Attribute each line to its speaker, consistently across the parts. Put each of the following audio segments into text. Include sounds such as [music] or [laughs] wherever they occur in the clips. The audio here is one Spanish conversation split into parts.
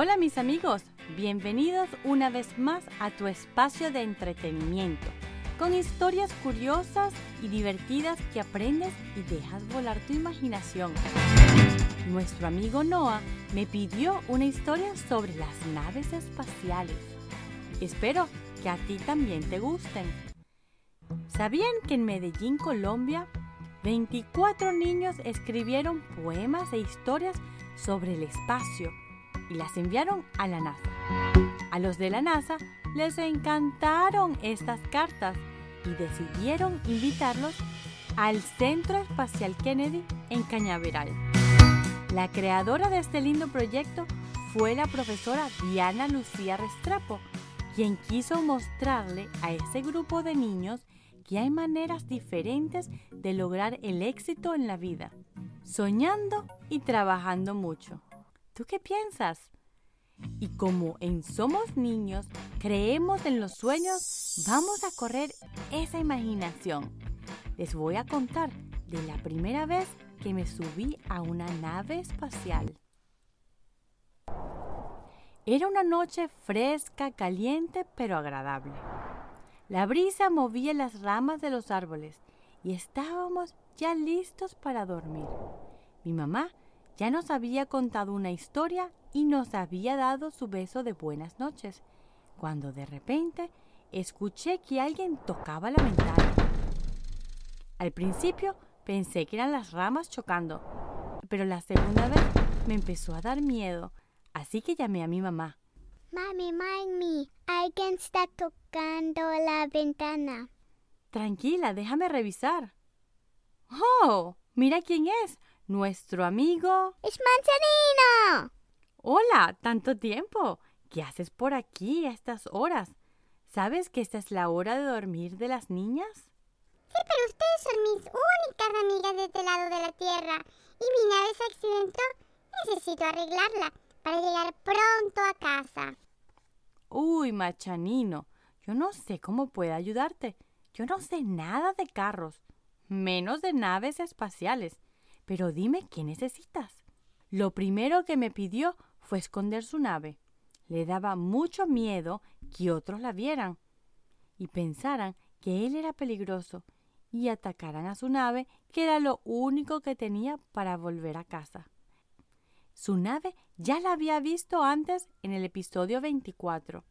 Speaker 1: Hola mis amigos, bienvenidos una vez más a tu espacio de entretenimiento, con historias curiosas y divertidas que aprendes y dejas volar tu imaginación. Nuestro amigo Noah me pidió una historia sobre las naves espaciales. Espero que a ti también te gusten. ¿Sabían que en Medellín, Colombia, 24 niños escribieron poemas e historias sobre el espacio y las enviaron a la NASA? A los de la NASA les encantaron estas cartas y decidieron invitarlos al Centro Espacial Kennedy en Cañaveral. La creadora de este lindo proyecto fue la profesora Diana Lucía Restrepo, quien quiso mostrarle a ese grupo de niños que hay maneras diferentes de lograr el éxito en la vida, soñando y trabajando mucho. ¿Tú qué piensas? Y como en Somos Niños creemos en los sueños, vamos a correr esa imaginación. Les voy a contar de la primera vez que me subí a una nave espacial. Era una noche fresca, caliente, pero agradable. La brisa movía las ramas de los árboles y estábamos ya listos para dormir. Mi mamá ya nos había contado una historia y nos había dado su beso de buenas noches, cuando de repente escuché que alguien tocaba la ventana. Al principio pensé que eran las ramas chocando, pero la segunda vez me empezó a dar miedo, así que llamé a mi mamá.
Speaker 2: Mami, mami, alguien está tocando la ventana.
Speaker 1: Tranquila, déjame revisar. ¡Oh! Mira quién es. Nuestro amigo.
Speaker 2: ¡Es Manzanino!
Speaker 1: Hola, tanto tiempo. ¿Qué haces por aquí a estas horas? ¿Sabes que esta es la hora de dormir de las niñas?
Speaker 2: Sí, pero ustedes son mis únicas amigas de este lado de la Tierra. Y mi nave se accidentó. Necesito arreglarla para llegar pronto a casa.
Speaker 1: Uy, Machanino, yo no sé cómo puedo ayudarte. Yo no sé nada de carros, menos de naves espaciales. Pero dime qué necesitas. Lo primero que me pidió fue esconder su nave. Le daba mucho miedo que otros la vieran y pensaran que él era peligroso y atacaran a su nave, que era lo único que tenía para volver a casa. Su nave ya la había visto antes en el episodio 24.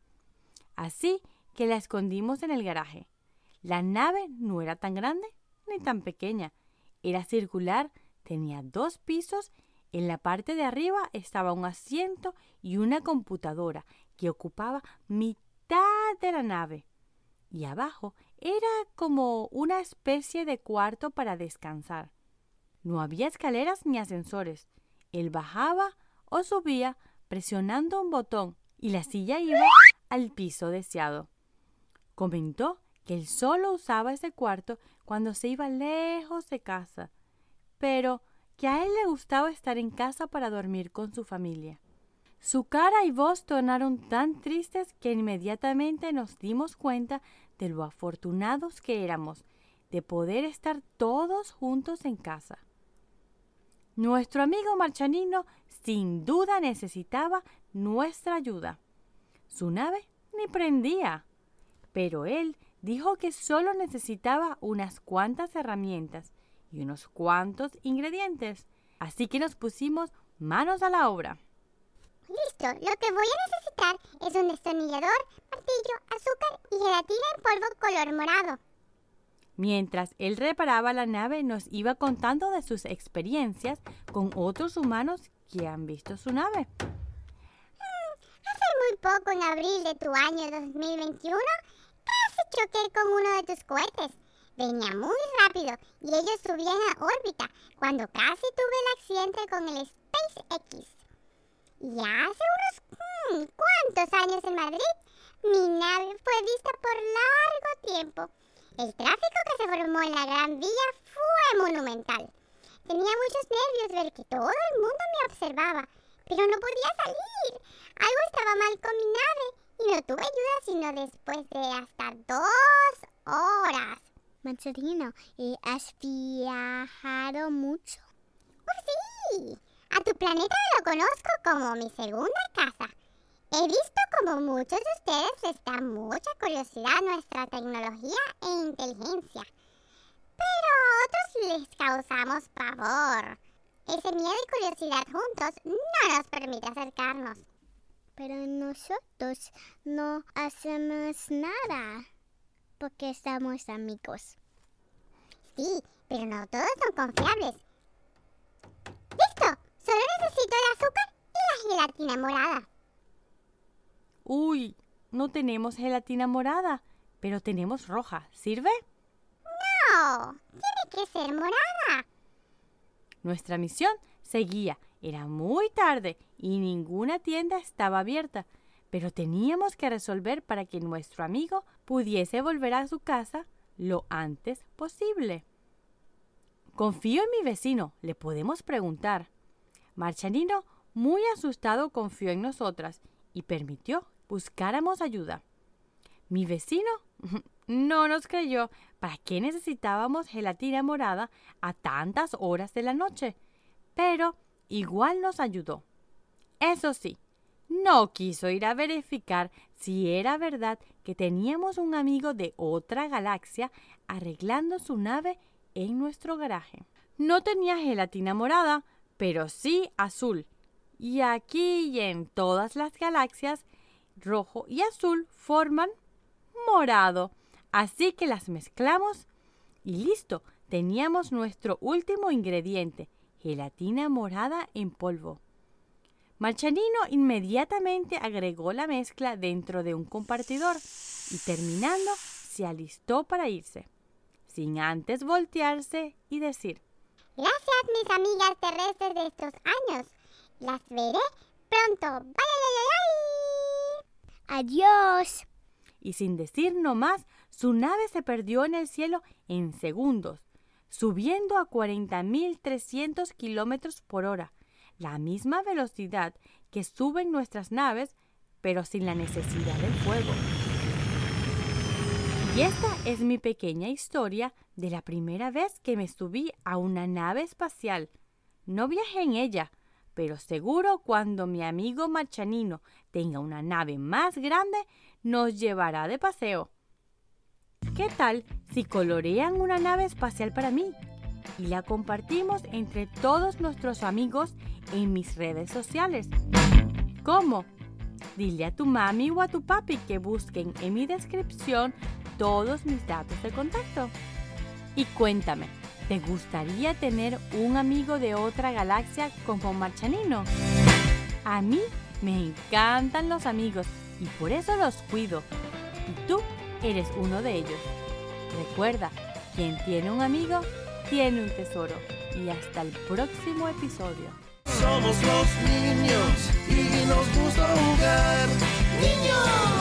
Speaker 1: Así que la escondimos en el garaje. La nave no era tan grande ni tan pequeña. Era circular, tenía dos pisos. En la parte de arriba estaba un asiento y una computadora que ocupaba mitad de la nave. Y abajo era como una especie de cuarto para descansar. No había escaleras ni ascensores. Él bajaba o subía presionando un botón y la silla iba al piso deseado. Comentó que él solo usaba ese cuarto cuando se iba lejos de casa, pero que a él le gustaba estar en casa para dormir con su familia. Su cara y voz tornaron tan tristes que inmediatamente nos dimos cuenta de lo afortunados que éramos de poder estar todos juntos en casa. Nuestro amigo Marchanino sin duda necesitaba nuestra ayuda. Su nave ni prendía, pero él dijo que solo necesitaba unas cuantas herramientas y unos cuantos ingredientes, así que nos pusimos manos a la obra.
Speaker 2: Listo, lo que voy a necesitar es un destornillador, martillo, azúcar y gelatina en polvo color morado.
Speaker 1: Mientras él reparaba la nave, nos iba contando de sus experiencias con otros humanos que han visto su nave.
Speaker 2: Mm, hace muy poco, en abril de tu año 2021, casi choqué con uno de tus cohetes. Venía muy rápido y ellos subían a órbita cuando casi tuve el accidente con el SpaceX. Y hace unos hmm, cuantos años en Madrid, mi nave fue vista por largo tiempo. El tráfico que se formó en la Gran Vía fue monumental. Tenía muchos nervios ver que todo el mundo me observaba, pero no podía salir. Algo estaba mal con mi nave y no tuve ayuda sino después de hasta dos horas.
Speaker 3: Mancherino, ¿has viajado mucho?
Speaker 2: Pues sí, A tu planeta lo conozco como mi segunda casa. He visto como muchos de ustedes les da mucha curiosidad nuestra tecnología e inteligencia. Pero a otros les causamos pavor. Ese miedo y curiosidad juntos no nos permite acercarnos.
Speaker 3: Pero nosotros no hacemos nada porque estamos amigos.
Speaker 2: Sí, pero no todos son confiables. ¡Listo! Solo necesito el azúcar y la gelatina morada.
Speaker 1: Uy, no tenemos gelatina morada, pero tenemos roja. ¿Sirve?
Speaker 2: No, tiene que ser morada.
Speaker 1: Nuestra misión seguía. Era muy tarde y ninguna tienda estaba abierta, pero teníamos que resolver para que nuestro amigo pudiese volver a su casa lo antes posible. Confío en mi vecino, le podemos preguntar. Marchanino, muy asustado, confió en nosotras y permitió buscáramos ayuda. Mi vecino [laughs] no nos creyó para qué necesitábamos gelatina morada a tantas horas de la noche, pero igual nos ayudó. Eso sí, no quiso ir a verificar si era verdad que teníamos un amigo de otra galaxia arreglando su nave en nuestro garaje. No tenía gelatina morada, pero sí azul. Y aquí y en todas las galaxias, rojo y azul forman morado. Así que las mezclamos y listo, teníamos nuestro último ingrediente, gelatina morada en polvo. Marchanino inmediatamente agregó la mezcla dentro de un compartidor y terminando se alistó para irse, sin antes voltearse y decir,
Speaker 2: Gracias mis amigas terrestres de estos años. Las veré pronto. Bye, bye.
Speaker 3: Adiós.
Speaker 1: Y sin decir no más, su nave se perdió en el cielo en segundos, subiendo a 40.300 kilómetros por hora, la misma velocidad que suben nuestras naves, pero sin la necesidad del fuego. Y esta es mi pequeña historia de la primera vez que me subí a una nave espacial. No viajé en ella, pero seguro cuando mi amigo Marchanino tenga una nave más grande, nos llevará de paseo. ¿Qué tal si colorean una nave espacial para mí? Y la compartimos entre todos nuestros amigos en mis redes sociales. ¿Cómo? Dile a tu mami o a tu papi que busquen en mi descripción todos mis datos de contacto. Y cuéntame, ¿te gustaría tener un amigo de otra galaxia como Marchanino? A mí me encantan los amigos y por eso los cuido. Y tú eres uno de ellos. Recuerda, quien tiene un amigo, tiene un tesoro. Y hasta el próximo episodio.
Speaker 4: Somos los niños y nos gusta jugar. ¡Niños!